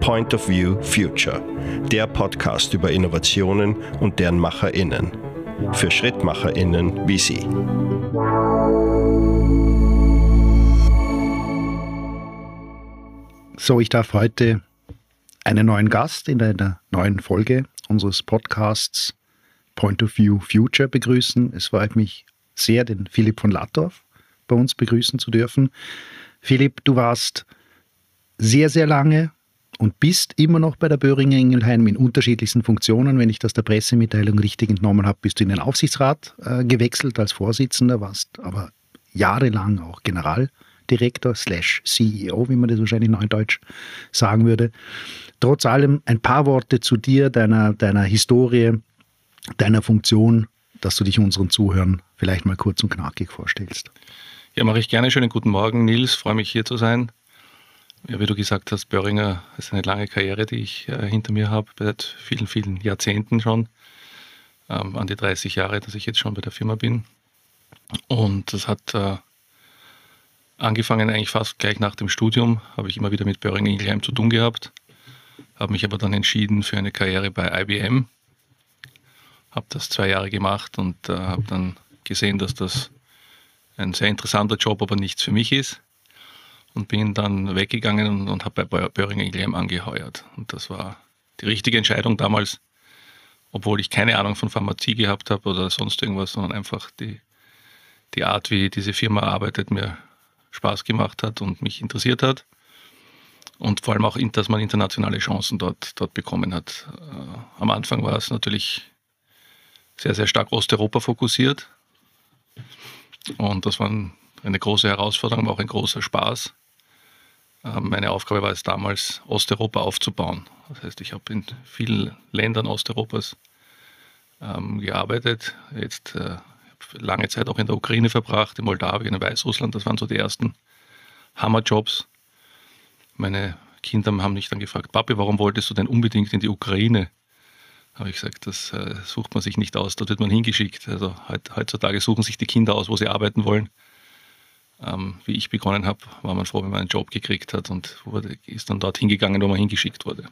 Point of View Future, der Podcast über Innovationen und deren MacherInnen. Für SchrittmacherInnen wie Sie. So, ich darf heute einen neuen Gast in einer neuen Folge unseres Podcasts Point of View Future begrüßen. Es freut mich sehr, den Philipp von Lattorf bei uns begrüßen zu dürfen. Philipp, du warst sehr, sehr lange und bist immer noch bei der Böhringer Ingelheim in unterschiedlichsten Funktionen. Wenn ich das der Pressemitteilung richtig entnommen habe, bist du in den Aufsichtsrat äh, gewechselt als Vorsitzender, warst aber jahrelang auch Generaldirektor slash CEO, wie man das wahrscheinlich neudeutsch sagen würde. Trotz allem ein paar Worte zu dir, deiner, deiner Historie, deiner Funktion, dass du dich unseren Zuhörern vielleicht mal kurz und knackig vorstellst. Ja, mache ich gerne. Schönen guten Morgen, Nils. Freue mich hier zu sein. Ja, wie du gesagt hast, Böhringer ist eine lange Karriere, die ich äh, hinter mir habe, seit vielen, vielen Jahrzehnten schon. Ähm, an die 30 Jahre, dass ich jetzt schon bei der Firma bin. Und das hat äh, angefangen eigentlich fast gleich nach dem Studium, habe ich immer wieder mit Böhringer Ingelheim zu tun gehabt, habe mich aber dann entschieden für eine Karriere bei IBM, habe das zwei Jahre gemacht und äh, habe dann gesehen, dass das ein sehr interessanter Job, aber nichts für mich ist und bin dann weggegangen und, und habe bei Böhringer Ingelheim angeheuert. Und das war die richtige Entscheidung damals, obwohl ich keine Ahnung von Pharmazie gehabt habe oder sonst irgendwas, sondern einfach die, die Art, wie diese Firma arbeitet, mir Spaß gemacht hat und mich interessiert hat. Und vor allem auch, dass man internationale Chancen dort, dort bekommen hat. Äh, am Anfang war es natürlich sehr, sehr stark Osteuropa fokussiert. Und das war eine große Herausforderung, aber auch ein großer Spaß. Ähm, meine Aufgabe war es damals, Osteuropa aufzubauen. Das heißt, ich habe in vielen Ländern Osteuropas ähm, gearbeitet. Jetzt äh, lange Zeit auch in der Ukraine verbracht, in Moldawien, in Weißrussland. Das waren so die ersten Hammerjobs. Meine Kinder haben mich dann gefragt, Papi, warum wolltest du denn unbedingt in die Ukraine? Habe ich gesagt, das äh, sucht man sich nicht aus, dort wird man hingeschickt. Also heutzutage suchen sich die Kinder aus, wo sie arbeiten wollen ähm, wie ich begonnen habe, war man froh, wenn man einen Job gekriegt hat und wurde, ist dann dort hingegangen, wo man hingeschickt wurde.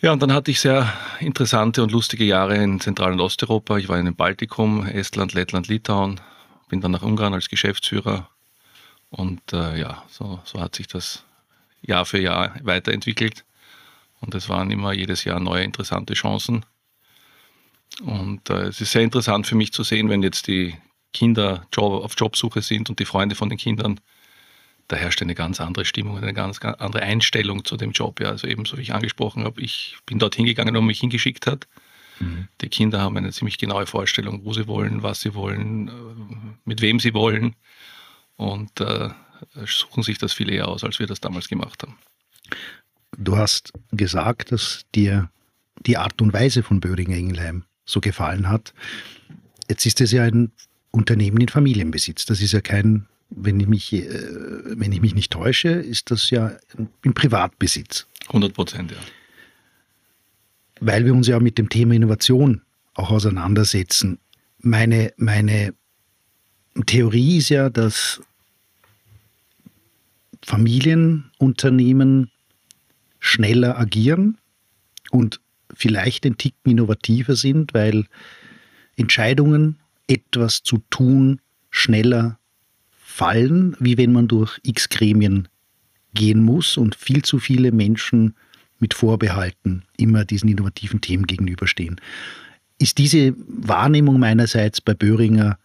Ja, und dann hatte ich sehr interessante und lustige Jahre in Zentral- und Osteuropa. Ich war in dem Baltikum, Estland, Lettland, Litauen, bin dann nach Ungarn als Geschäftsführer und äh, ja, so, so hat sich das Jahr für Jahr weiterentwickelt. Und es waren immer jedes Jahr neue interessante Chancen. Und äh, es ist sehr interessant für mich zu sehen, wenn jetzt die Kinder Job, auf Jobsuche sind und die Freunde von den Kindern, da herrscht eine ganz andere Stimmung, eine ganz, ganz andere Einstellung zu dem Job. Ja. Also ebenso wie ich angesprochen habe, ich bin dort hingegangen, wo man mich hingeschickt hat. Mhm. Die Kinder haben eine ziemlich genaue Vorstellung, wo sie wollen, was sie wollen, äh, mit wem sie wollen und äh, suchen sich das viel eher aus, als wir das damals gemacht haben. Du hast gesagt, dass dir die Art und Weise von Böhringer Ingelheim so gefallen hat. Jetzt ist es ja ein Unternehmen in Familienbesitz. Das ist ja kein, wenn ich mich, äh, wenn ich mich nicht täusche, ist das ja im Privatbesitz. 100 Prozent, ja. Weil wir uns ja mit dem Thema Innovation auch auseinandersetzen. Meine, meine Theorie ist ja, dass Familienunternehmen schneller agieren und vielleicht ein Ticken innovativer sind, weil Entscheidungen etwas zu tun schneller fallen, wie wenn man durch x Gremien gehen muss und viel zu viele Menschen mit Vorbehalten immer diesen innovativen Themen gegenüberstehen. Ist diese Wahrnehmung meinerseits bei Böhringer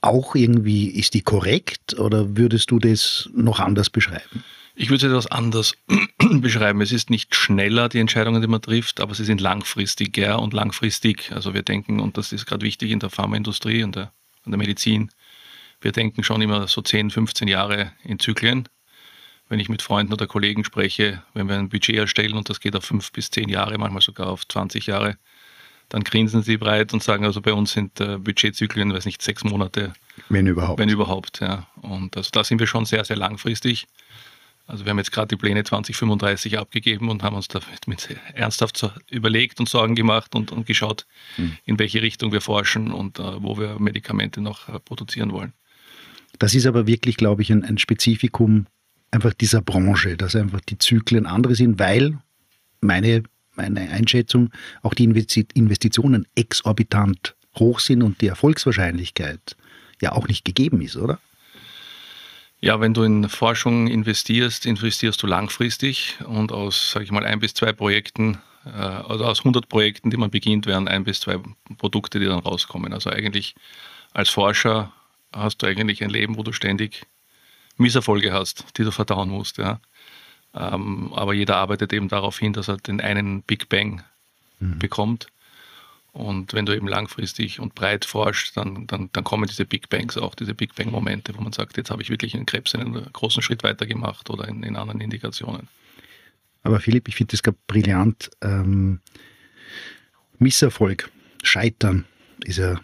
auch irgendwie, ist die korrekt oder würdest du das noch anders beschreiben? Ich würde es etwas anders beschreiben. Es ist nicht schneller, die Entscheidungen, die man trifft, aber sie sind langfristiger und langfristig. Also wir denken, und das ist gerade wichtig in der Pharmaindustrie und der, und der Medizin, wir denken schon immer so 10, 15 Jahre in Zyklen. Wenn ich mit Freunden oder Kollegen spreche, wenn wir ein Budget erstellen und das geht auf fünf bis zehn Jahre, manchmal sogar auf 20 Jahre, dann grinsen sie breit und sagen, also bei uns sind äh, Budgetzyklen, weiß nicht, sechs Monate. Wenn überhaupt. Wenn überhaupt, ja. Und also da sind wir schon sehr, sehr langfristig. Also wir haben jetzt gerade die Pläne 2035 abgegeben und haben uns da mit ernsthaft überlegt und Sorgen gemacht und, und geschaut, mhm. in welche Richtung wir forschen und uh, wo wir Medikamente noch uh, produzieren wollen. Das ist aber wirklich, glaube ich, ein, ein Spezifikum einfach dieser Branche, dass einfach die Zyklen andere sind, weil meine, meine Einschätzung auch die Investitionen exorbitant hoch sind und die Erfolgswahrscheinlichkeit ja auch nicht gegeben ist, oder? Ja, wenn du in Forschung investierst, investierst du langfristig und aus, sage ich mal, ein bis zwei Projekten, äh, also aus 100 Projekten, die man beginnt, werden ein bis zwei Produkte, die dann rauskommen. Also eigentlich als Forscher hast du eigentlich ein Leben, wo du ständig Misserfolge hast, die du verdauen musst. Ja. Ähm, aber jeder arbeitet eben darauf hin, dass er den einen Big Bang mhm. bekommt. Und wenn du eben langfristig und breit forschst, dann, dann, dann kommen diese Big Bangs auch, diese Big Bang-Momente, wo man sagt, jetzt habe ich wirklich einen Krebs einen großen Schritt weiter gemacht oder in, in anderen Indikationen. Aber Philipp, ich finde das gerade brillant. Ähm, Misserfolg, Scheitern ist ja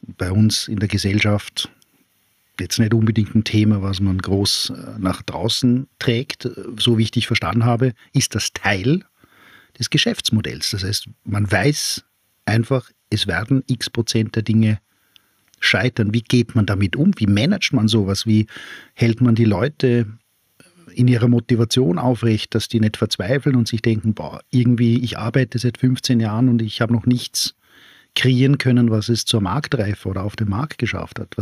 bei uns in der Gesellschaft jetzt nicht unbedingt ein Thema, was man groß äh, nach draußen trägt. So wie ich dich verstanden habe, ist das Teil des Geschäftsmodells. Das heißt, man weiß einfach, es werden x Prozent der Dinge scheitern. Wie geht man damit um? Wie managt man sowas? Wie hält man die Leute in ihrer Motivation aufrecht, dass die nicht verzweifeln und sich denken, boah, irgendwie, ich arbeite seit 15 Jahren und ich habe noch nichts kreieren können, was es zur Marktreife oder auf den Markt geschafft hat.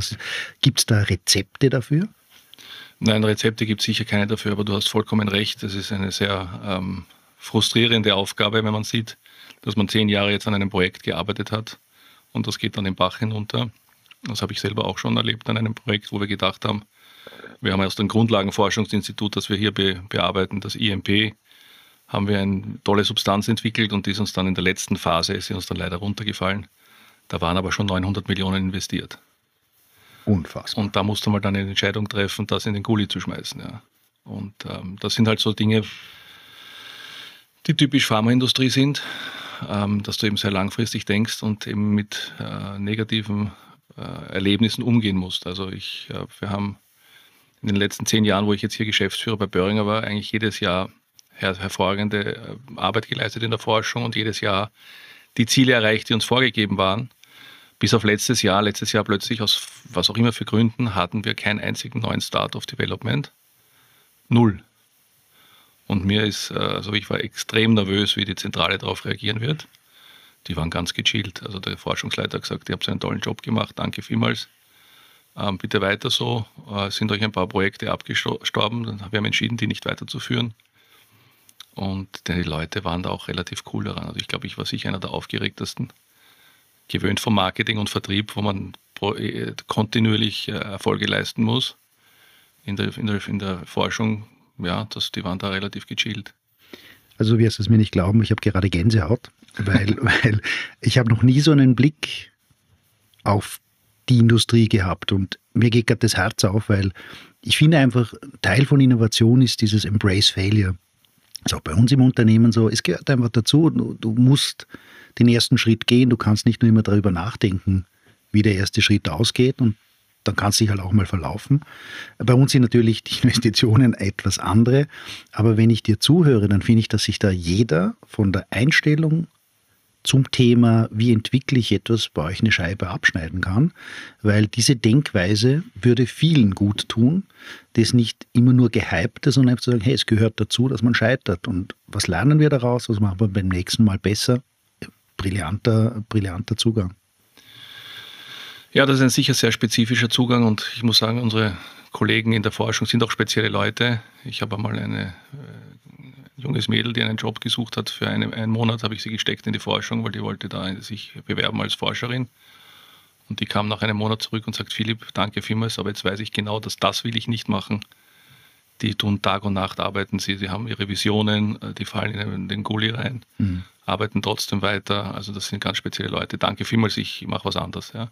Gibt es da Rezepte dafür? Nein, Rezepte gibt es sicher keine dafür, aber du hast vollkommen recht. Das ist eine sehr ähm, frustrierende Aufgabe, wenn man sieht, dass man zehn Jahre jetzt an einem Projekt gearbeitet hat und das geht dann den Bach hinunter. Das habe ich selber auch schon erlebt an einem Projekt, wo wir gedacht haben, wir haben aus dem Grundlagenforschungsinstitut, das wir hier be bearbeiten, das IMP, haben wir eine tolle Substanz entwickelt und die ist uns dann in der letzten Phase, ist sie uns dann leider runtergefallen. Da waren aber schon 900 Millionen investiert. Unfassbar. Und da musste man dann eine Entscheidung treffen, das in den Gully zu schmeißen. Ja. Und ähm, das sind halt so Dinge, die typisch Pharmaindustrie sind, ähm, dass du eben sehr langfristig denkst und eben mit äh, negativen äh, Erlebnissen umgehen musst. Also ich, äh, wir haben in den letzten zehn Jahren, wo ich jetzt hier Geschäftsführer bei Böhringer war, eigentlich jedes Jahr her hervorragende äh, Arbeit geleistet in der Forschung und jedes Jahr die Ziele erreicht, die uns vorgegeben waren. Bis auf letztes Jahr. Letztes Jahr plötzlich, aus was auch immer für Gründen, hatten wir keinen einzigen neuen Start of Development. Null. Und mir ist, also ich war extrem nervös, wie die Zentrale darauf reagieren wird. Die waren ganz gechillt. Also der Forschungsleiter hat gesagt, ihr habt einen tollen Job gemacht, danke vielmals. Ähm, bitte weiter so. Äh, sind euch ein paar Projekte abgestorben, dann haben wir entschieden, die nicht weiterzuführen. Und die Leute waren da auch relativ cool daran. Also ich glaube, ich war sicher einer der aufgeregtesten. Gewöhnt vom Marketing und Vertrieb, wo man äh, kontinuierlich äh, Erfolge leisten muss. In der, in der, in der Forschung, ja, das, die waren da relativ gechillt. Also du wirst es mir nicht glauben, ich habe gerade Gänsehaut, weil, weil ich habe noch nie so einen Blick auf die Industrie gehabt und mir geht gerade das Herz auf, weil ich finde einfach, Teil von Innovation ist dieses Embrace Failure. Das ist auch bei uns im Unternehmen so. Es gehört einfach dazu. Du, du musst den ersten Schritt gehen. Du kannst nicht nur immer darüber nachdenken, wie der erste Schritt ausgeht und dann kann es sich halt auch mal verlaufen. Bei uns sind natürlich die Investitionen etwas andere, aber wenn ich dir zuhöre, dann finde ich, dass sich da jeder von der Einstellung zum Thema, wie entwickle ich etwas, bei euch eine Scheibe abschneiden kann, weil diese Denkweise würde vielen gut tun, das nicht immer nur gehypt ist, sondern einfach zu sagen, hey, es gehört dazu, dass man scheitert. Und was lernen wir daraus? Was machen wir beim nächsten Mal besser? Brillanter, brillanter Zugang. Ja, das ist ein sicher sehr spezifischer Zugang und ich muss sagen, unsere Kollegen in der Forschung sind auch spezielle Leute. Ich habe einmal eine junges Mädel, die einen Job gesucht hat. Für eine, einen Monat habe ich sie gesteckt in die Forschung, weil die wollte da sich bewerben als Forscherin. Und die kam nach einem Monat zurück und sagt, Philipp, danke vielmals, aber jetzt weiß ich genau, dass das will ich nicht machen. Die tun Tag und Nacht, arbeiten sie, sie haben ihre Visionen, äh, die fallen in den Gully rein, mhm. arbeiten trotzdem weiter. Also das sind ganz spezielle Leute. Danke vielmals, ich mache was anderes. Ja.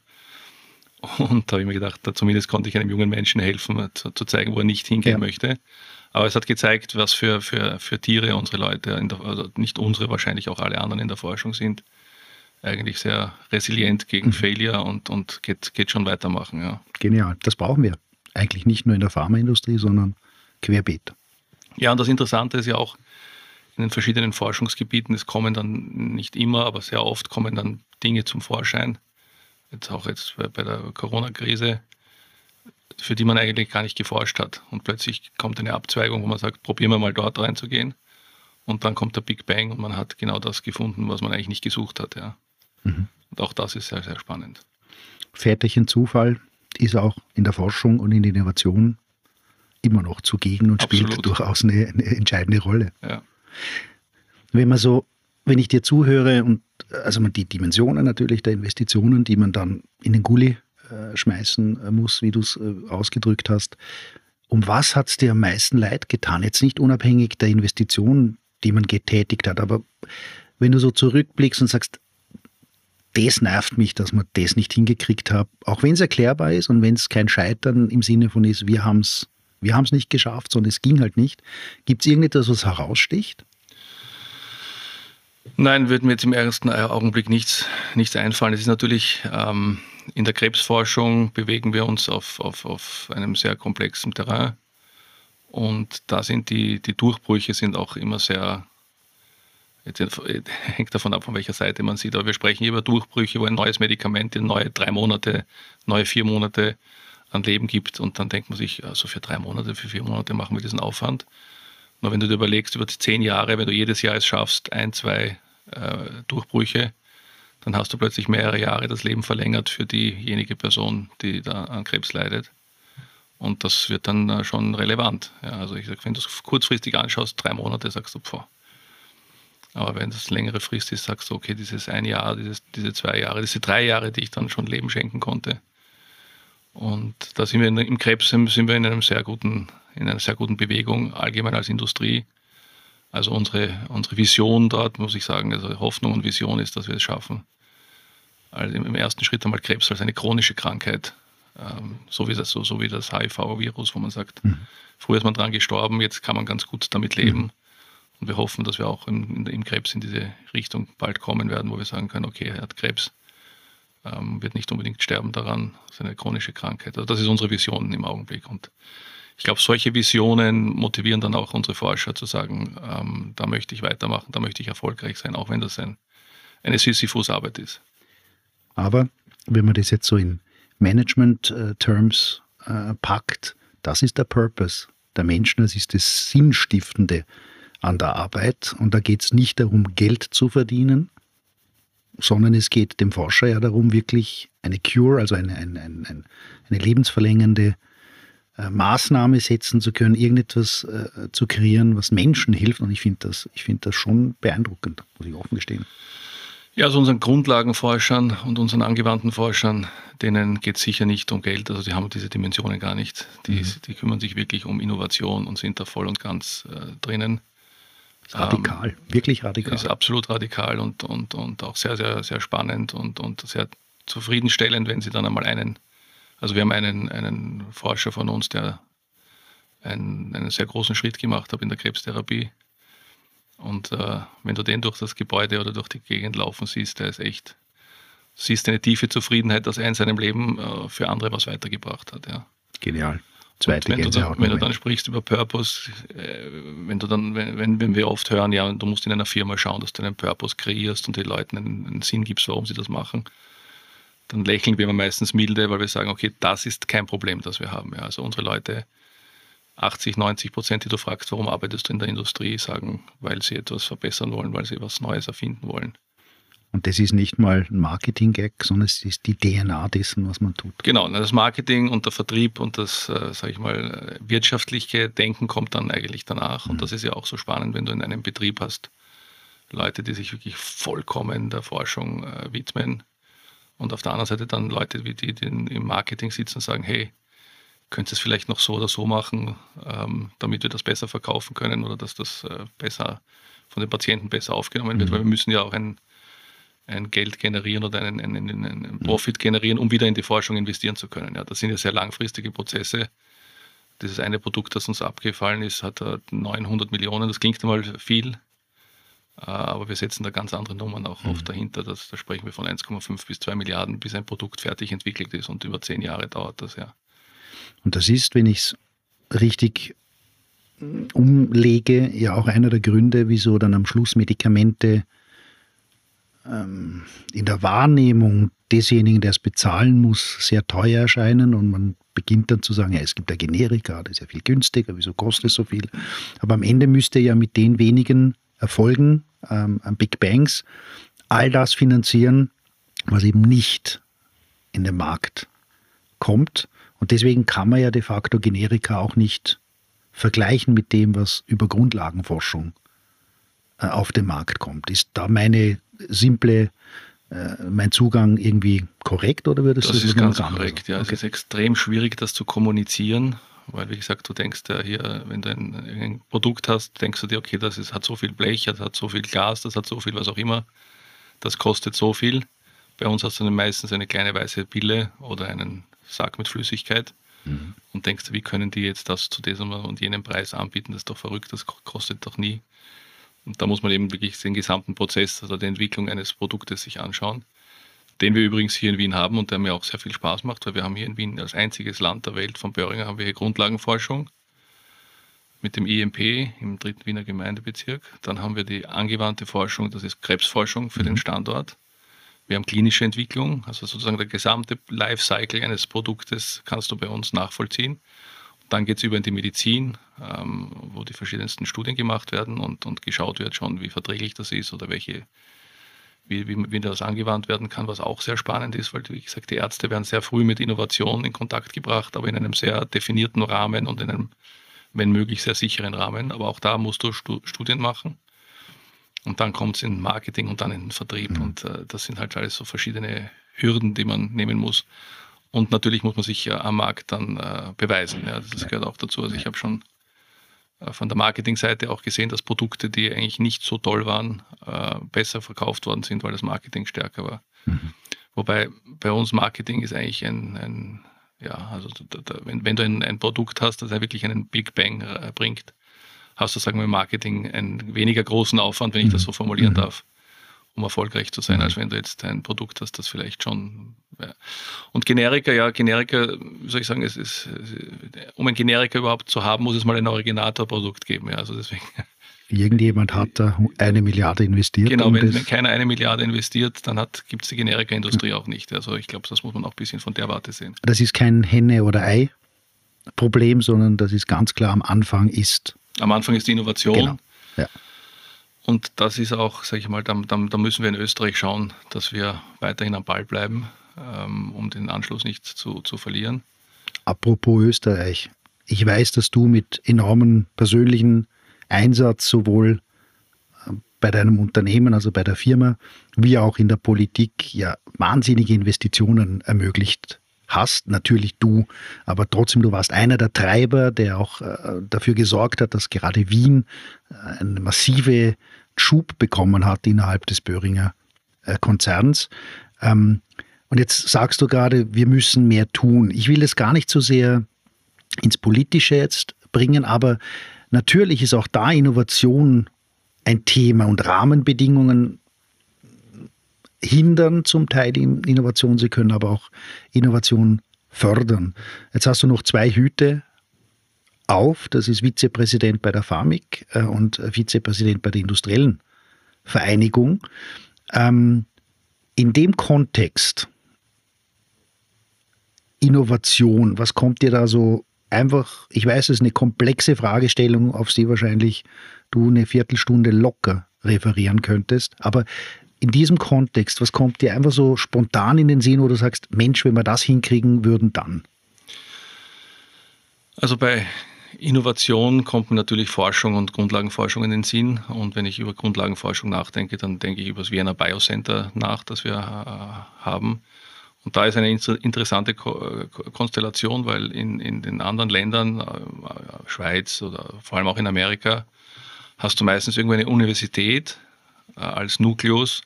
Und da habe ich mir gedacht, zumindest konnte ich einem jungen Menschen helfen, zu, zu zeigen, wo er nicht hingehen ja. möchte. Aber es hat gezeigt, was für, für, für Tiere unsere Leute, der, also nicht unsere, wahrscheinlich auch alle anderen in der Forschung sind. Eigentlich sehr resilient gegen mhm. Failure und, und geht, geht schon weitermachen. Ja. Genial, das brauchen wir. Eigentlich nicht nur in der Pharmaindustrie, sondern querbeet. Ja, und das Interessante ist ja auch in den verschiedenen Forschungsgebieten, es kommen dann nicht immer, aber sehr oft kommen dann Dinge zum Vorschein. Jetzt auch jetzt bei der Corona-Krise für die man eigentlich gar nicht geforscht hat. Und plötzlich kommt eine Abzweigung, wo man sagt, probieren wir mal dort reinzugehen. Und dann kommt der Big Bang und man hat genau das gefunden, was man eigentlich nicht gesucht hat. Ja. Mhm. Und auch das ist sehr, sehr spannend. Väterchen Zufall ist auch in der Forschung und in der Innovation immer noch zugegen und Absolut. spielt durchaus eine, eine entscheidende Rolle. Ja. Wenn man so, wenn ich dir zuhöre und also die Dimensionen natürlich der Investitionen, die man dann in den Gully äh, schmeißen äh, muss, wie du es äh, ausgedrückt hast. Um was hat es dir am meisten leid getan? Jetzt nicht unabhängig der Investitionen, die man getätigt hat, aber wenn du so zurückblickst und sagst, das nervt mich, dass man das nicht hingekriegt hat, auch wenn es erklärbar ist und wenn es kein Scheitern im Sinne von ist, wir haben es wir haben's nicht geschafft, sondern es ging halt nicht. Gibt es irgendetwas, was heraussticht? Nein, würde mir jetzt im ersten Augenblick nichts, nichts einfallen. Es ist natürlich ähm, in der Krebsforschung bewegen wir uns auf, auf, auf einem sehr komplexen Terrain. Und da sind die, die Durchbrüche sind auch immer sehr, jetzt hängt davon ab, von welcher Seite man sieht, aber wir sprechen hier über Durchbrüche, wo ein neues Medikament in neue drei Monate, neue vier Monate an Leben gibt. Und dann denkt man sich, also für drei Monate, für vier Monate machen wir diesen Aufwand. Nur wenn du dir überlegst, über die zehn Jahre, wenn du jedes Jahr es schaffst, ein, zwei äh, Durchbrüche, dann hast du plötzlich mehrere Jahre das Leben verlängert für diejenige Person, die da an Krebs leidet. Und das wird dann äh, schon relevant. Ja, also ich sage, wenn du es kurzfristig anschaust, drei Monate, sagst du, pfah. Aber wenn das längere Frist ist, sagst du, okay, dieses ein Jahr, dieses, diese zwei Jahre, diese drei Jahre, die ich dann schon Leben schenken konnte. Und da sind wir in, im Krebs sind wir in einem sehr guten in einer sehr guten Bewegung, allgemein als Industrie. Also unsere, unsere Vision dort, muss ich sagen, also Hoffnung und Vision ist, dass wir es schaffen. Also im ersten Schritt einmal Krebs als eine chronische Krankheit, ähm, so, wie das, so, so wie das HIV-Virus, wo man sagt, mhm. früher ist man dran gestorben, jetzt kann man ganz gut damit leben. Mhm. Und wir hoffen, dass wir auch im, im, Krebs in diese Richtung bald kommen werden, wo wir sagen können, okay, er hat Krebs, ähm, wird nicht unbedingt sterben daran, das ist eine chronische Krankheit. Also das ist unsere Vision im Augenblick. Und ich glaube, solche Visionen motivieren dann auch unsere Forscher zu sagen, ähm, da möchte ich weitermachen, da möchte ich erfolgreich sein, auch wenn das ein, eine Sisyphus-Arbeit ist. Aber wenn man das jetzt so in Management-Terms äh, packt, das ist der Purpose der Menschen, das ist das Sinnstiftende an der Arbeit. Und da geht es nicht darum, Geld zu verdienen, sondern es geht dem Forscher ja darum, wirklich eine Cure, also eine, eine, eine, eine lebensverlängernde äh, Maßnahme setzen zu können, irgendetwas äh, zu kreieren, was Menschen hilft. Und ich finde das, find das schon beeindruckend, muss ich offen gestehen. Ja, also unseren Grundlagenforschern und unseren angewandten Forschern, denen geht es sicher nicht um Geld, also die haben diese Dimensionen gar nicht. Die, mhm. die kümmern sich wirklich um Innovation und sind da voll und ganz äh, drinnen. Radikal, ähm, wirklich radikal. Ist absolut radikal und, und, und auch sehr, sehr, sehr spannend und, und sehr zufriedenstellend, wenn sie dann einmal einen also wir haben einen, einen Forscher von uns, der einen, einen sehr großen Schritt gemacht hat in der Krebstherapie. Und äh, wenn du den durch das Gebäude oder durch die Gegend laufen siehst, der ist echt, siehst eine tiefe Zufriedenheit, dass er in seinem Leben äh, für andere was weitergebracht hat. Ja. Genial. Zweite wenn, du dann, wenn du dann sprichst über Purpose, äh, wenn du dann, wenn, wenn wir oft hören, ja, du musst in einer Firma schauen, dass du einen Purpose kreierst und den Leuten einen, einen Sinn gibst, warum sie das machen, dann lächeln wir meistens milde, weil wir sagen, okay, das ist kein Problem, das wir haben. Ja, also unsere Leute, 80, 90 Prozent, die du fragst, warum arbeitest du in der Industrie, sagen, weil sie etwas verbessern wollen, weil sie etwas Neues erfinden wollen. Und das ist nicht mal ein Marketing-Gag, sondern es ist die DNA dessen, was man tut. Genau, das Marketing und der Vertrieb und das, äh, sage ich mal, wirtschaftliche Denken kommt dann eigentlich danach. Mhm. Und das ist ja auch so spannend, wenn du in einem Betrieb hast, Leute, die sich wirklich vollkommen der Forschung äh, widmen und auf der anderen Seite dann Leute, wie die, die im Marketing sitzen und sagen, hey, könntest du es vielleicht noch so oder so machen, ähm, damit wir das besser verkaufen können oder dass das äh, besser von den Patienten besser aufgenommen wird, mhm. weil wir müssen ja auch ein, ein Geld generieren oder einen, einen, einen mhm. Profit generieren, um wieder in die Forschung investieren zu können. Ja, das sind ja sehr langfristige Prozesse. Dieses eine Produkt, das uns abgefallen ist, hat 900 Millionen. Das klingt einmal viel, äh, aber wir setzen da ganz andere Nummern auch mhm. oft dahinter. Das, da sprechen wir von 1,5 bis 2 Milliarden, bis ein Produkt fertig entwickelt ist und über zehn Jahre dauert das ja. Und das ist, wenn ich es richtig umlege, ja auch einer der Gründe, wieso dann am Schluss Medikamente ähm, in der Wahrnehmung desjenigen, der es bezahlen muss, sehr teuer erscheinen und man beginnt dann zu sagen, ja, es gibt ja Generika, das ist ja viel günstiger, wieso kostet es so viel? Aber am Ende müsste ja mit den wenigen Erfolgen ähm, an Big Bangs all das finanzieren, was eben nicht in den Markt kommt. Und deswegen kann man ja de facto Generika auch nicht vergleichen mit dem, was über Grundlagenforschung äh, auf den Markt kommt. Ist da meine simple äh, mein Zugang irgendwie korrekt oder würdest das du das ist ganz korrekt, ja. Okay. Es ist extrem schwierig, das zu kommunizieren, weil, wie gesagt, du denkst ja hier, wenn du ein, ein Produkt hast, denkst du dir, okay, das ist, hat so viel Blech, das hat so viel Glas, das hat so viel, was auch immer, das kostet so viel. Bei uns hast du dann meistens eine kleine weiße Pille oder einen Sack mit Flüssigkeit mhm. und denkst, wie können die jetzt das zu diesem und jenem Preis anbieten? Das ist doch verrückt, das kostet doch nie. Und da muss man eben wirklich den gesamten Prozess, also die Entwicklung eines Produktes sich anschauen, den wir übrigens hier in Wien haben und der mir auch sehr viel Spaß macht, weil wir haben hier in Wien als einziges Land der Welt von Böhringer haben wir hier Grundlagenforschung mit dem IMP im dritten Wiener Gemeindebezirk. Dann haben wir die angewandte Forschung, das ist Krebsforschung für mhm. den Standort. Wir haben klinische Entwicklung, also sozusagen der gesamte Lifecycle eines Produktes kannst du bei uns nachvollziehen. Dann geht es über in die Medizin, ähm, wo die verschiedensten Studien gemacht werden und, und geschaut wird schon, wie verträglich das ist oder welche, wie, wie, wie das angewandt werden kann, was auch sehr spannend ist, weil, wie gesagt, die Ärzte werden sehr früh mit Innovation in Kontakt gebracht, aber in einem sehr definierten Rahmen und in einem, wenn möglich, sehr sicheren Rahmen. Aber auch da musst du Studien machen. Und dann kommt es in Marketing und dann in den Vertrieb. Mhm. Und äh, das sind halt alles so verschiedene Hürden, die man nehmen muss. Und natürlich muss man sich ja am Markt dann äh, beweisen. Ja, das gehört auch dazu. Also ich habe schon äh, von der Marketingseite auch gesehen, dass Produkte, die eigentlich nicht so toll waren, äh, besser verkauft worden sind, weil das Marketing stärker war. Mhm. Wobei bei uns Marketing ist eigentlich ein, ein ja, also da, da, wenn, wenn, du ein, ein, Produkt hast, das ja wirklich einen Big Bang äh, bringt, hast du, sagen wir, Marketing einen weniger großen Aufwand, wenn ich das mhm. so formulieren mhm. darf um erfolgreich zu sein, mhm. als wenn du jetzt ein Produkt hast, das vielleicht schon. Ja. Und Generika, ja, Generika, wie soll ich sagen, es ist, um ein Generika überhaupt zu haben, muss es mal ein Originator-Produkt geben. Ja, also deswegen. Irgendjemand hat da eine Milliarde investiert. Genau, um wenn, wenn, keiner eine Milliarde investiert, dann gibt es die Generika-Industrie mhm. auch nicht. Also ich glaube, das muss man auch ein bisschen von der Warte sehen. Das ist kein Henne- oder Ei-Problem, sondern das ist ganz klar am Anfang ist. Am Anfang ist die Innovation. Genau. Ja. Und das ist auch, sage ich mal, da, da, da, müssen wir in Österreich schauen, dass wir weiterhin am Ball bleiben, ähm, um den Anschluss nicht zu, zu verlieren. Apropos Österreich. Ich weiß, dass du mit enormen persönlichen Einsatz sowohl äh, bei deinem Unternehmen, also bei der Firma, wie auch in der Politik ja wahnsinnige Investitionen ermöglicht hast. Natürlich du, aber trotzdem, du warst einer der Treiber, der auch äh, dafür gesorgt hat, dass gerade Wien äh, eine massive Schub bekommen hat innerhalb des Böhringer äh, Konzerns. Ähm, und jetzt sagst du gerade, wir müssen mehr tun. Ich will es gar nicht so sehr ins Politische jetzt bringen, aber natürlich ist auch da Innovation ein Thema und Rahmenbedingungen hindern zum Teil die Innovation, sie können aber auch Innovation fördern. Jetzt hast du noch zwei Hüte auf. Das ist Vizepräsident bei der FAMIC äh, und Vizepräsident bei der Industriellen Vereinigung. Ähm, in dem Kontext Innovation, was kommt dir da so einfach, ich weiß, es ist eine komplexe Fragestellung, auf die wahrscheinlich du eine Viertelstunde locker referieren könntest, aber in diesem Kontext, was kommt dir einfach so spontan in den Sinn, wo du sagst, Mensch, wenn wir das hinkriegen würden, dann? Also bei Innovation kommt mir natürlich Forschung und Grundlagenforschung in den Sinn. Und wenn ich über Grundlagenforschung nachdenke, dann denke ich über das Vienna Biocenter nach, das wir äh, haben. Und da ist eine interessante Konstellation, weil in, in den anderen Ländern, äh, Schweiz oder vor allem auch in Amerika, hast du meistens irgendwo eine Universität äh, als Nukleus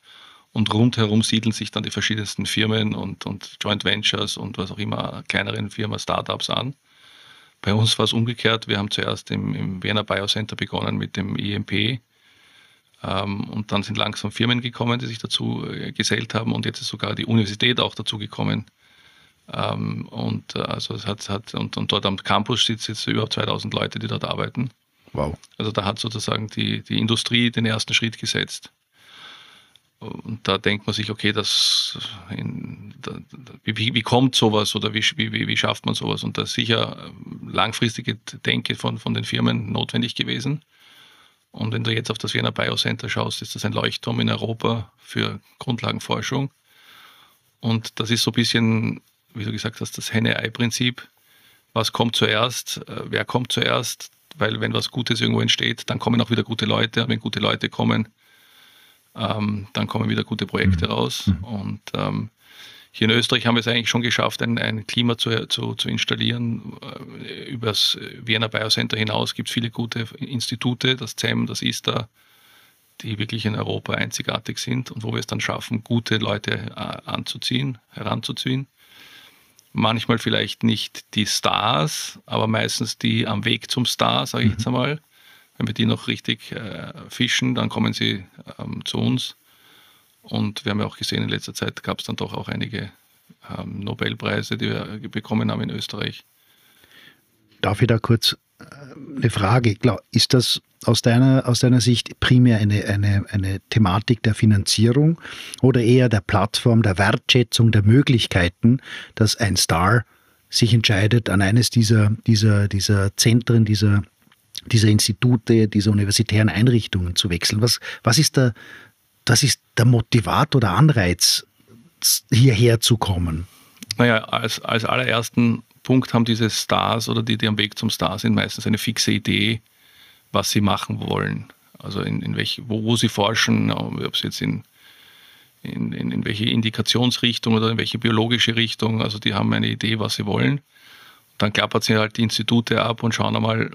und rundherum siedeln sich dann die verschiedensten Firmen und, und Joint Ventures und was auch immer, kleineren Firmen, Startups an. Bei uns war es umgekehrt. Wir haben zuerst im, im Wiener Biocenter begonnen mit dem IMP. Ähm, und dann sind langsam Firmen gekommen, die sich dazu äh, gesellt haben. Und jetzt ist sogar die Universität auch dazu gekommen. Ähm, und, äh, also es hat, hat, und, und dort am Campus sitzen jetzt über 2000 Leute, die dort arbeiten. Wow. Also da hat sozusagen die, die Industrie den ersten Schritt gesetzt. Und da denkt man sich, okay, das, in, da, wie, wie kommt sowas oder wie, wie, wie schafft man sowas? Und da ist sicher ähm, langfristige Denke von, von den Firmen notwendig gewesen. Und wenn du jetzt auf das Wiener Biocenter schaust, ist das ein Leuchtturm in Europa für Grundlagenforschung. Und das ist so ein bisschen, wie du gesagt hast, das Henne-Ei-Prinzip. Was kommt zuerst? Äh, wer kommt zuerst? Weil wenn was Gutes irgendwo entsteht, dann kommen auch wieder gute Leute. Und wenn gute Leute kommen, ähm, dann kommen wieder gute Projekte mhm. raus. Mhm. Und ähm, hier in Österreich haben wir es eigentlich schon geschafft, ein, ein Klima zu, zu, zu installieren. Äh, Über das Wiener Biocenter hinaus gibt es viele gute Institute, das CEM, das ISTA, die wirklich in Europa einzigartig sind und wo wir es dann schaffen, gute Leute äh, anzuziehen, heranzuziehen. Manchmal vielleicht nicht die Stars, aber meistens die am Weg zum Star, sage ich mhm. jetzt einmal. Wenn wir die noch richtig äh, fischen, dann kommen sie ähm, zu uns. Und wir haben ja auch gesehen, in letzter Zeit gab es dann doch auch einige ähm, Nobelpreise, die wir bekommen haben in Österreich. Darf ich da kurz äh, eine Frage? Ist das aus deiner, aus deiner Sicht primär eine, eine, eine Thematik der Finanzierung oder eher der Plattform, der Wertschätzung, der Möglichkeiten, dass ein Star sich entscheidet, an eines dieser, dieser, dieser Zentren, dieser dieser Institute, dieser universitären Einrichtungen zu wechseln? Was, was, ist, der, was ist der Motivator oder Anreiz, hierher zu kommen? Naja, als, als allerersten Punkt haben diese Stars oder die, die am Weg zum Star sind, meistens eine fixe Idee, was sie machen wollen. Also in, in welch, wo, wo sie forschen, ob es jetzt in, in, in welche Indikationsrichtung oder in welche biologische Richtung. Also die haben eine Idee, was sie wollen. Dann klappert sie halt die Institute ab und schauen einmal,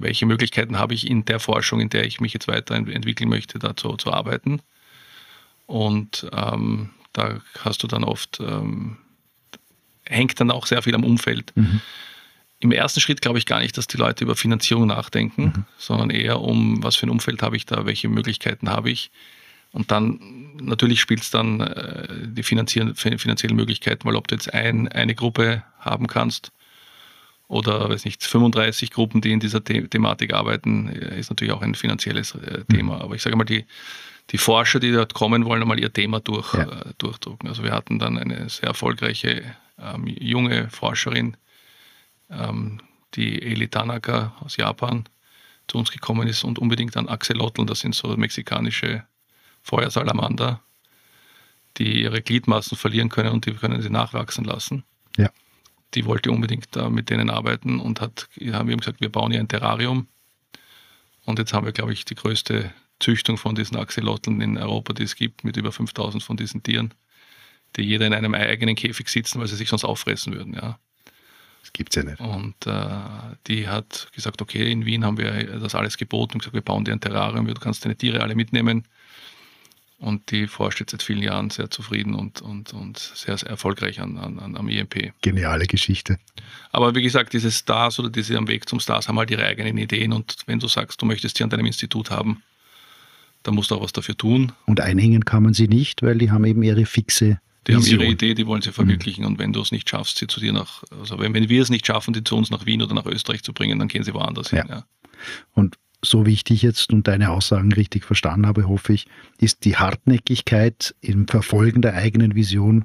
welche Möglichkeiten habe ich in der Forschung, in der ich mich jetzt weiterentwickeln möchte, dazu zu arbeiten. Und ähm, da hast du dann oft, ähm, hängt dann auch sehr viel am Umfeld. Mhm. Im ersten Schritt glaube ich gar nicht, dass die Leute über Finanzierung nachdenken, mhm. sondern eher um, was für ein Umfeld habe ich da, welche Möglichkeiten habe ich. Und dann natürlich spielt es dann äh, die finanziellen Möglichkeiten, weil ob du jetzt ein, eine Gruppe haben kannst oder weiß nicht, 35 Gruppen, die in dieser The Thematik arbeiten, ist natürlich auch ein finanzielles äh, Thema. Mhm. Aber ich sage mal, die, die Forscher, die dort kommen, wollen einmal ihr Thema durch, ja. äh, durchdrucken. Also wir hatten dann eine sehr erfolgreiche ähm, junge Forscherin, ähm, die Eli Tanaka aus Japan, zu uns gekommen ist und unbedingt an Axolotl, das sind so mexikanische Feuersalamander, die ihre Gliedmaßen verlieren können und die können sie nachwachsen lassen. Ja die wollte unbedingt da mit denen arbeiten und hat, haben wir gesagt, wir bauen hier ein Terrarium. Und jetzt haben wir, glaube ich, die größte Züchtung von diesen Axolotlen in Europa, die es gibt, mit über 5000 von diesen Tieren, die jeder in einem eigenen Käfig sitzen, weil sie sich sonst auffressen würden. Ja. Das gibt es ja nicht. Und äh, die hat gesagt, okay, in Wien haben wir das alles geboten und gesagt, wir bauen dir ein Terrarium, du kannst deine Tiere alle mitnehmen und die forscht jetzt seit vielen Jahren sehr zufrieden und, und, und sehr, sehr erfolgreich an, an, am IMP. Geniale Geschichte. Aber wie gesagt, diese Stars oder diese am Weg zum Stars haben halt ihre eigenen Ideen und wenn du sagst, du möchtest sie an deinem Institut haben, dann musst du auch was dafür tun. Und einhängen kann man sie nicht, weil die haben eben ihre fixe die Vision. haben ihre Idee, die wollen sie verwirklichen. Mhm. Und wenn du es nicht schaffst, sie zu dir nach, also wenn, wenn wir es nicht schaffen, die zu uns nach Wien oder nach Österreich zu bringen, dann gehen sie woanders ja. hin. Ja. Und so wie ich dich jetzt und deine Aussagen richtig verstanden habe, hoffe ich, ist die Hartnäckigkeit im Verfolgen der eigenen Vision,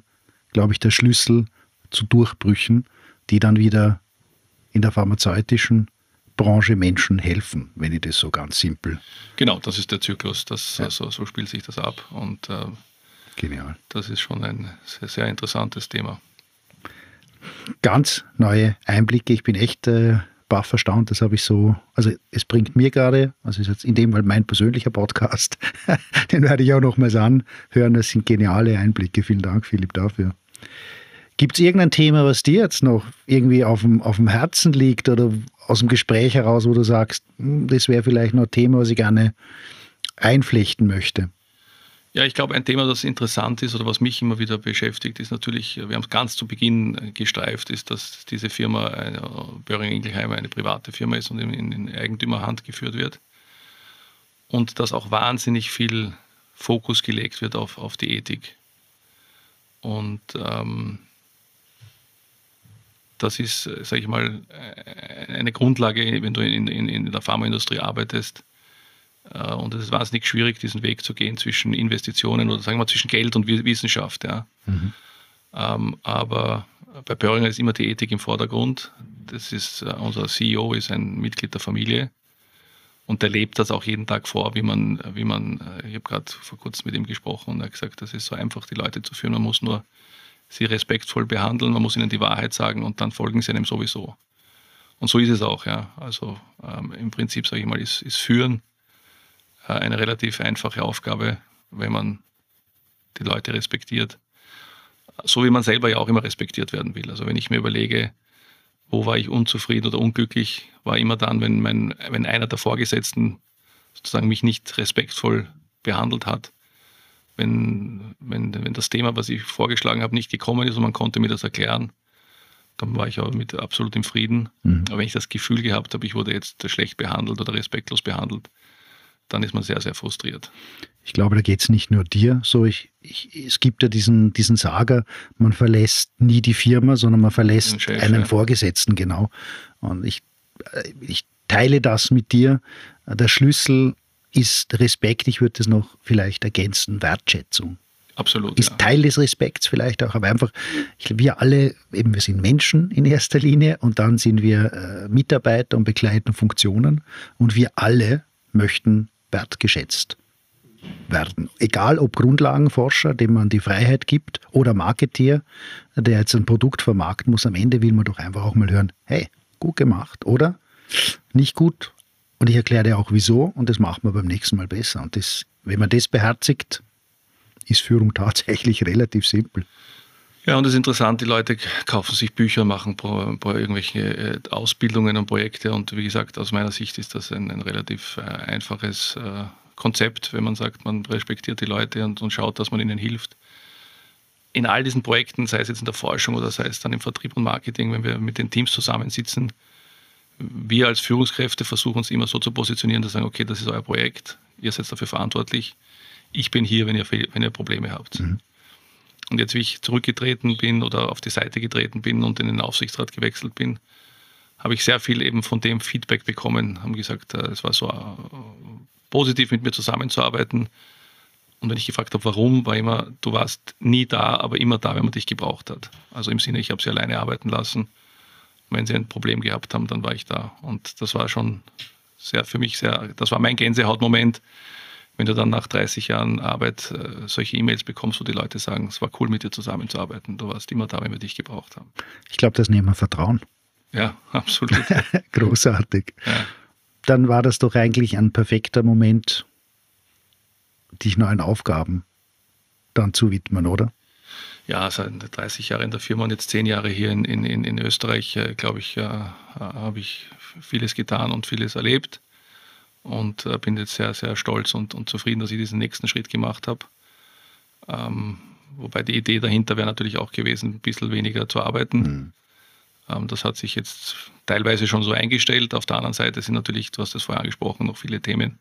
glaube ich, der Schlüssel zu Durchbrüchen, die dann wieder in der pharmazeutischen Branche Menschen helfen, wenn ich das so ganz simpel. Genau, das ist der Zyklus, das, ja. also, so spielt sich das ab und äh, Genial. das ist schon ein sehr, sehr interessantes Thema. Ganz neue Einblicke. Ich bin echt äh, baff erstaunt. Das habe ich so, also es bringt mir gerade, also ist jetzt in dem Fall mein persönlicher Podcast, den werde ich auch nochmals anhören. Das sind geniale Einblicke. Vielen Dank, Philipp, dafür. Gibt es irgendein Thema, was dir jetzt noch irgendwie auf dem, auf dem Herzen liegt oder aus dem Gespräch heraus, wo du sagst, hm, das wäre vielleicht noch ein Thema, was ich gerne einflechten möchte? Ja, ich glaube, ein Thema, das interessant ist oder was mich immer wieder beschäftigt, ist natürlich, wir haben es ganz zu Beginn gestreift, ist, dass diese Firma, äh, Böhring Ingelheim, eine private Firma ist und in, in Eigentümerhand geführt wird. Und dass auch wahnsinnig viel Fokus gelegt wird auf, auf die Ethik. Und ähm, das ist, sage ich mal, eine Grundlage, wenn du in, in, in der Pharmaindustrie arbeitest, Äh, und es ist wahnsinnig schwierig, diesen Weg zu gehen zwischen Investitionen oder sagen wir zwischen Geld und Wissenschaft. Ja. Mhm. Ähm, aber bei Böhringer ist immer die Ethik im Vordergrund. Das ist, uh, unser CEO ist ein Mitglied der Familie und der lebt das auch jeden Tag vor, wie man, wie man, äh, ich habe gerade vor kurzem mit ihm gesprochen und er hat gesagt, das ist so einfach, die Leute zu führen. Man muss nur sie respektvoll behandeln, man muss ihnen die Wahrheit sagen und dann folgen sie einem sowieso. Und so ist es auch, ja. Also ähm, im Prinzip, sage ich mal, ist, ist Führen äh, eine relativ einfache Aufgabe, wenn man die Leute respektiert. So wie man selber ja auch immer respektiert werden will. Also wenn ich mir überlege, wo war ich unzufrieden oder unglücklich, war immer dann, wenn, mein, wenn einer der Vorgesetzten sozusagen mich nicht respektvoll behandelt hat. Wenn, wenn, wenn das Thema, was ich vorgeschlagen habe, nicht gekommen ist und man konnte mir das erklären, dann war ich auch mit absolut im Frieden. Mhm. Aber wenn ich das Gefühl gehabt habe, ich wurde jetzt schlecht behandelt oder respektlos behandelt, dann ist man sehr, sehr frustriert. Ich glaube, da geht es nicht nur dir so. Ich, ich, es gibt ja diesen, diesen Sager, man verlässt nie die Firma, sondern man verlässt Chef, einen ja. Vorgesetzten, genau. Und ich, äh, ich teile das mit dir. Der Schlüssel ist Respekt, ich würde es noch vielleicht ergänzen, Wertschätzung. Absolut. Ist ja. Teil des Respekts vielleicht auch, aber einfach, ich, wir alle, eben wir sind Menschen in erster Linie und dann sind wir äh, Mitarbeiter und begleiten Funktionen und wir alle möchten wertgeschätzt werden. Egal ob Grundlagenforscher, dem man die Freiheit gibt, oder Marketeer, der jetzt ein Produkt vermarkten muss, am Ende will man doch einfach auch mal hören, hey, gut gemacht, oder? Nicht gut. Und ich erkläre dir auch wieso und das machen wir beim nächsten Mal besser. Und das, wenn man das beherzigt, ist Führung tatsächlich relativ simpel. Ja, und das ist interessant, die Leute kaufen sich Bücher, machen pro, pro irgendwelche äh, Ausbildungen und Projekte. Und wie gesagt, aus meiner Sicht ist das ein, ein relativ äh, einfaches äh, Konzept, wenn man sagt, man respektiert die Leute und, und schaut, dass man ihnen hilft. In all diesen Projekten, sei es jetzt in der Forschung oder sei es dann im Vertrieb und Marketing, wenn wir mit den Teams zusammensitzen, wir als Führungskräfte versuchen uns immer so zu positionieren, dass wir sagen, okay, das ist euer Projekt, ihr seid dafür verantwortlich, ich bin hier, wenn ihr, wenn ihr Probleme habt. Mhm. Und jetzt, wie ich zurückgetreten bin oder auf die Seite getreten bin und in den Aufsichtsrat gewechselt bin, habe ich sehr viel eben von dem Feedback bekommen, haben gesagt, äh, es war so äh, positiv mit mir zusammenzuarbeiten. Und wenn ich gefragt habe, warum, war immer, du warst nie da, aber immer da, wenn man dich gebraucht hat. Also im Sinne, ich habe sie alleine arbeiten lassen. Wenn sie ein Problem gehabt haben, dann war ich da. Und das war schon sehr für mich sehr, das war mein Gänsehautmoment, wenn du dann nach 30 Jahren Arbeit äh, solche E-Mails bekommst, wo die Leute sagen, es war cool mit dir zusammenzuarbeiten, du warst immer da, wenn wir dich gebraucht haben. Ich glaube, das nehmen wir Vertrauen. Ja, absolut. Großartig. Ja. Dann war das doch eigentlich ein perfekter Moment, dich neuen Aufgaben dann zu widmen, oder? Ja, seit 30 Jahren in der Firma und jetzt 10 Jahre hier in, in, in Österreich, äh, glaube ich, äh, habe ich vieles getan und vieles erlebt und äh, bin jetzt sehr, sehr stolz und, und zufrieden, dass ich diesen nächsten Schritt gemacht habe. Ähm, wobei die Idee dahinter wäre natürlich auch gewesen, ein bisschen weniger zu arbeiten. Mhm. Ähm, das hat sich jetzt teilweise schon so eingestellt. Auf der anderen Seite sind natürlich, du hast das vorher angesprochen, noch viele Themen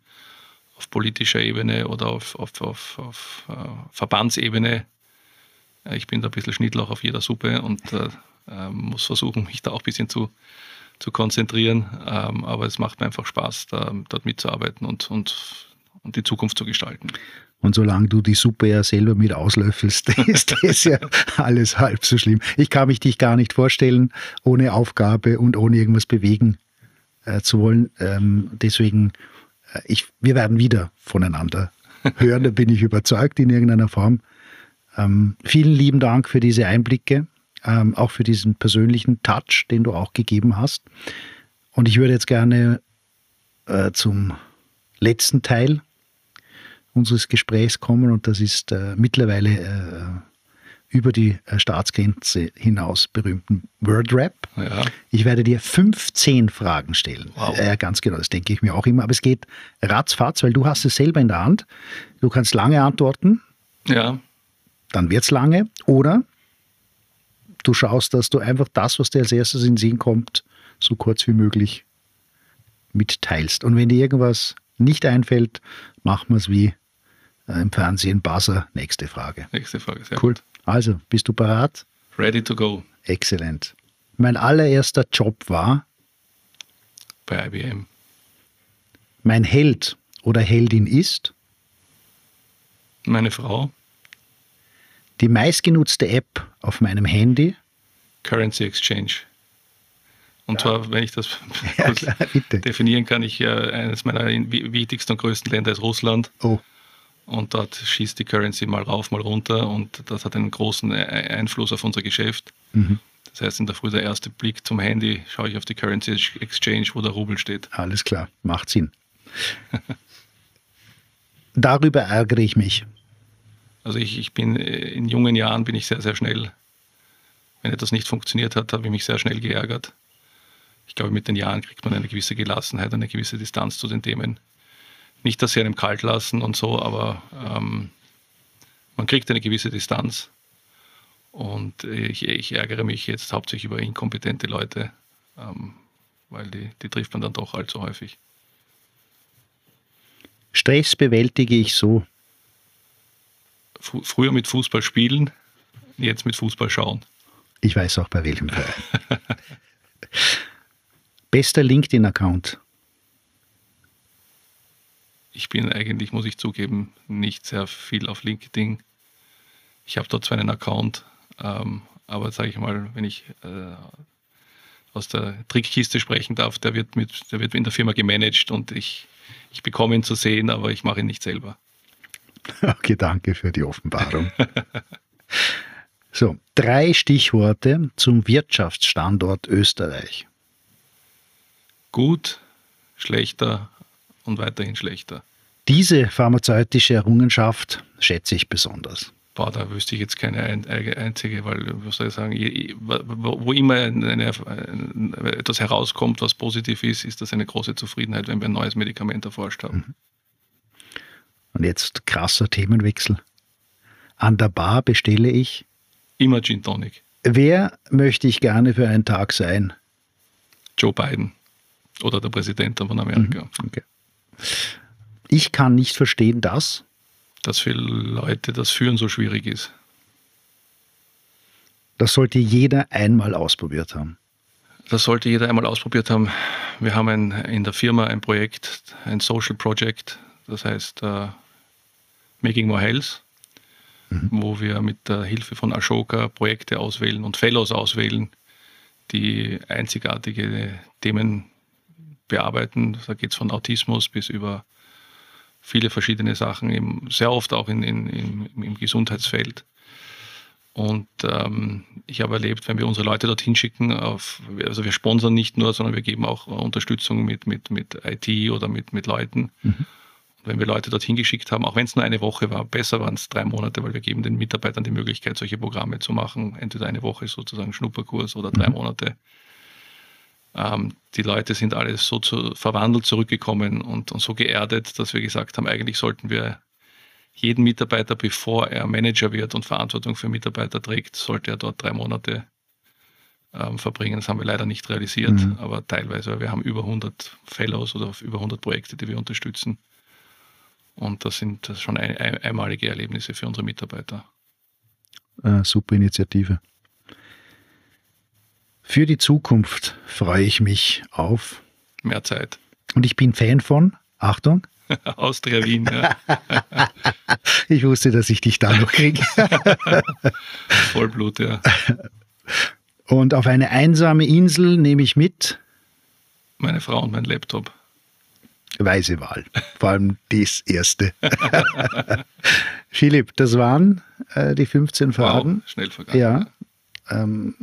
auf politischer Ebene oder auf, auf, auf, auf äh, Verbandsebene. Ich bin da ein bisschen Schnittlauch auf jeder Suppe und äh, äh, muss versuchen, mich da auch ein bisschen zu, zu konzentrieren. Ähm, aber es macht mir einfach Spaß, da, dort mitzuarbeiten und, und, und die Zukunft zu gestalten. Und solange du die Suppe ja selber mit auslöffelst, ist das ja alles halb so schlimm. Ich kann mich dich gar nicht vorstellen, ohne Aufgabe und ohne irgendwas bewegen äh, zu wollen. Ähm, deswegen, äh, ich, wir werden wieder voneinander hören, da bin ich überzeugt in irgendeiner Form. Ähm, vielen lieben Dank für diese Einblicke ähm, auch für diesen persönlichen Touch, den du auch gegeben hast. Und ich würde jetzt gerne äh, zum letzten Teil unseres Gesprächs kommen und das ist äh, mittlerweile äh, über die äh, Staatsgrenze hinaus berühmten Wordrap. Ja. Ich werde dir 15 Fragen stellen. Wow. Ganz genau, das denke ich mir auch immer. Aber es geht ratzfatz, weil du hast es selber in der Hand. Du kannst lange antworten. Ja. Dann wird es lange. Oder du schaust, dass du einfach das, was dir als erstes in den Sinn kommt, so kurz wie möglich mitteilst. Und wenn dir irgendwas nicht einfällt, machen wir es wie äh, im Fernsehen Buzzer. Nächste Frage. Nächste Frage, sehr cool. Gut. Also, bist du parat? Ready to go. Exzellent. Mein allererster Job war? Bei IBM. Mein Held oder Heldin ist? Meine Frau. Die meistgenutzte App auf meinem Handy? Currency Exchange. Und zwar, wenn ich das Ja, klar, definieren kann, ich, äh, eines meiner wi- wichtigsten und größten Länder ist Russland. Oh, Und dort schießt die Currency mal rauf, mal runter und das hat einen großen Einfluss auf unser Geschäft. mhm. Das heißt, in der Früh der erste Blick zum Handy schaue ich auf die Currency Exchange, wo der Rubel steht. alles klar, macht Sinn. Darüber ärgere ich mich. Also ich, ich bin äh, in jungen Jahren bin ich sehr, sehr schnell. Wenn etwas nicht funktioniert hat, habe ich mich sehr schnell geärgert. Ich glaube, mit den Jahren kriegt man eine gewisse Gelassenheit, eine gewisse Distanz zu den Themen. Nicht, dass sie einem kalt lassen und so, aber ähm, man kriegt eine gewisse Distanz. Und ich, ich ärgere mich jetzt hauptsächlich über inkompetente Leute, ähm, weil die, die trifft man dann doch allzu häufig. Stress bewältige ich so. Fr früher mit Fußball spielen, jetzt mit Fußball schauen. Ich weiß auch bei welchem Verein. Bester LinkedIn-Account. Ich bin eigentlich, muss ich zugeben, nicht sehr viel auf LinkedIn. Ich habe dort zwar einen Account, ähm, aber sage ich mal, wenn ich äh, aus der Trickkiste sprechen darf, der wird, mit, der wird in der Firma gemanagt und ich, ich bekomme ihn zu sehen, aber ich mache ihn nicht selber. Okay, danke für die Offenbarung. So, drei Stichworte zum Wirtschaftsstandort Österreich. Gut, schlechter und weiterhin schlechter. Diese pharmazeutische Errungenschaft schätze ich besonders. Boah, da wüsste ich jetzt keine ein, ein- einzige, weil, was soll ich sagen, wo, immer eine, eine, etwas herauskommt, was positiv ist, ist das eine große Zufriedenheit, wenn wir ein neues Medikament erforscht haben. Und jetzt krasser Themenwechsel. An der Bar bestelle ich. Immer Gin Tonic. Wer möchte ich gerne für einen Tag sein? Joe Biden oder der Präsident von Amerika. Okay. Ich kann nicht verstehen, dass. Dass für Leute das Führen so schwierig ist. Das sollte jeder einmal ausprobiert haben. Das sollte jeder einmal ausprobiert haben. Wir haben ein, in der Firma ein Projekt, ein Social Project, das heißt äh, Making More Health, wo wir mit der Hilfe von Ashoka Projekte auswählen und Fellows auswählen, die einzigartige Themen bearbeiten. Da geht es von Autismus bis über viele verschiedene Sachen, eben sehr oft auch in, in, im, im Gesundheitsfeld. Und ähm, ich habe erlebt, wenn wir unsere Leute dorthin schicken, auf, also wir sponsern nicht nur, sondern wir geben auch Unterstützung mit, mit, mit IT oder mit, mit Leuten. Und wenn wir Leute dorthin geschickt haben, auch wenn es nur eine Woche war, besser waren es drei Monate, weil wir geben den Mitarbeitern die Möglichkeit, solche Programme zu machen. Entweder eine Woche sozusagen Schnupperkurs oder drei Monate. Ähm, die Leute sind alle so zu, verwandelt zurückgekommen und, und so geerdet, dass wir gesagt haben, eigentlich sollten wir jeden Mitarbeiter, bevor er Manager wird und Verantwortung für Mitarbeiter trägt, sollte er dort drei Monate ähm, verbringen. Das haben wir leider nicht realisiert, Mhm. aber teilweise, weil wir haben über 100 Fellows oder über 100 Projekte, die wir unterstützen. Und das sind schon ein, ein, einmalige Erlebnisse für unsere Mitarbeiter. Äh, super Initiative. Für die Zukunft freue ich mich auf. Mehr Zeit. Und ich bin Fan von, Achtung, Austria Wien, ja. ich wusste, dass ich dich da noch kriege. Vollblut, ja. Und auf eine einsame Insel nehme ich mit Meine Frau und mein Laptop. Weise Wahl. Vor allem das erste. Philipp, das waren äh, die 15 Fragen. Wow, schnell vergangen. Ja. Ähm,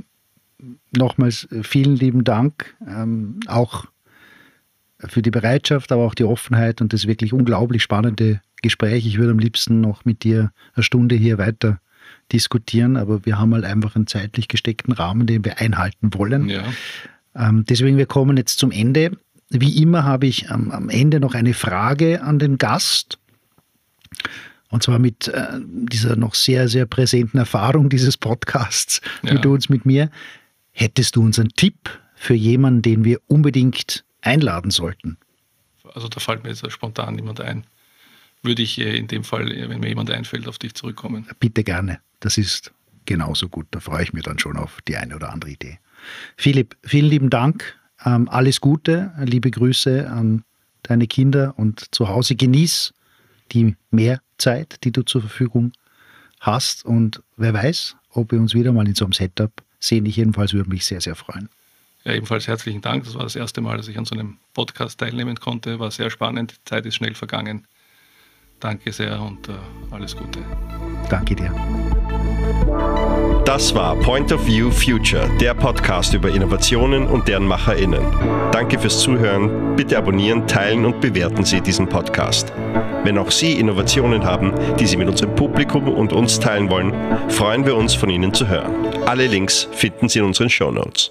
nochmals äh, vielen lieben Dank, ähm, auch für die Bereitschaft, aber auch die Offenheit und das wirklich unglaublich spannende Gespräch. Ich würde am liebsten noch mit dir eine Stunde hier weiter diskutieren, aber wir haben halt einfach einen zeitlich gesteckten Rahmen, den wir einhalten wollen. Ja. Ähm, deswegen, wir kommen jetzt zum Ende. Wie immer habe ich am, am Ende noch eine Frage an den Gast. Und zwar mit äh, dieser noch sehr, sehr präsenten Erfahrung dieses Podcasts, Ja. du uns mit mir. Hättest du uns einen Tipp für jemanden, den wir unbedingt einladen sollten? Also da fällt mir jetzt spontan niemand ein. Würde ich äh, in dem Fall, äh, wenn mir jemand einfällt, auf dich zurückkommen. Bitte gerne. Das ist genauso gut. Da freue ich mich dann schon auf die eine oder andere Idee. Philipp, vielen lieben Dank. Ähm, alles Gute. Liebe Grüße an deine Kinder und zu Hause genieß die Mehrzeit, die du zur Verfügung hast. Und wer weiß, ob wir uns wieder mal in so einem Setup sehen. Ich jedenfalls würde mich sehr, sehr freuen. Ja, ebenfalls herzlichen Dank. Das war das erste Mal, dass ich an so einem Podcast teilnehmen konnte. War sehr spannend. Die Zeit ist schnell vergangen. Danke sehr und äh, alles Gute. Danke dir. Das war Point of View Future, der Podcast über Innovationen und deren MacherInnen. Danke fürs Zuhören. Bitte abonnieren, teilen und bewerten Sie diesen Podcast. Wenn auch Sie Innovationen haben, die Sie mit unserem Publikum und uns teilen wollen, freuen wir uns, von Ihnen zu hören. Alle Links finden Sie in unseren Show Notes.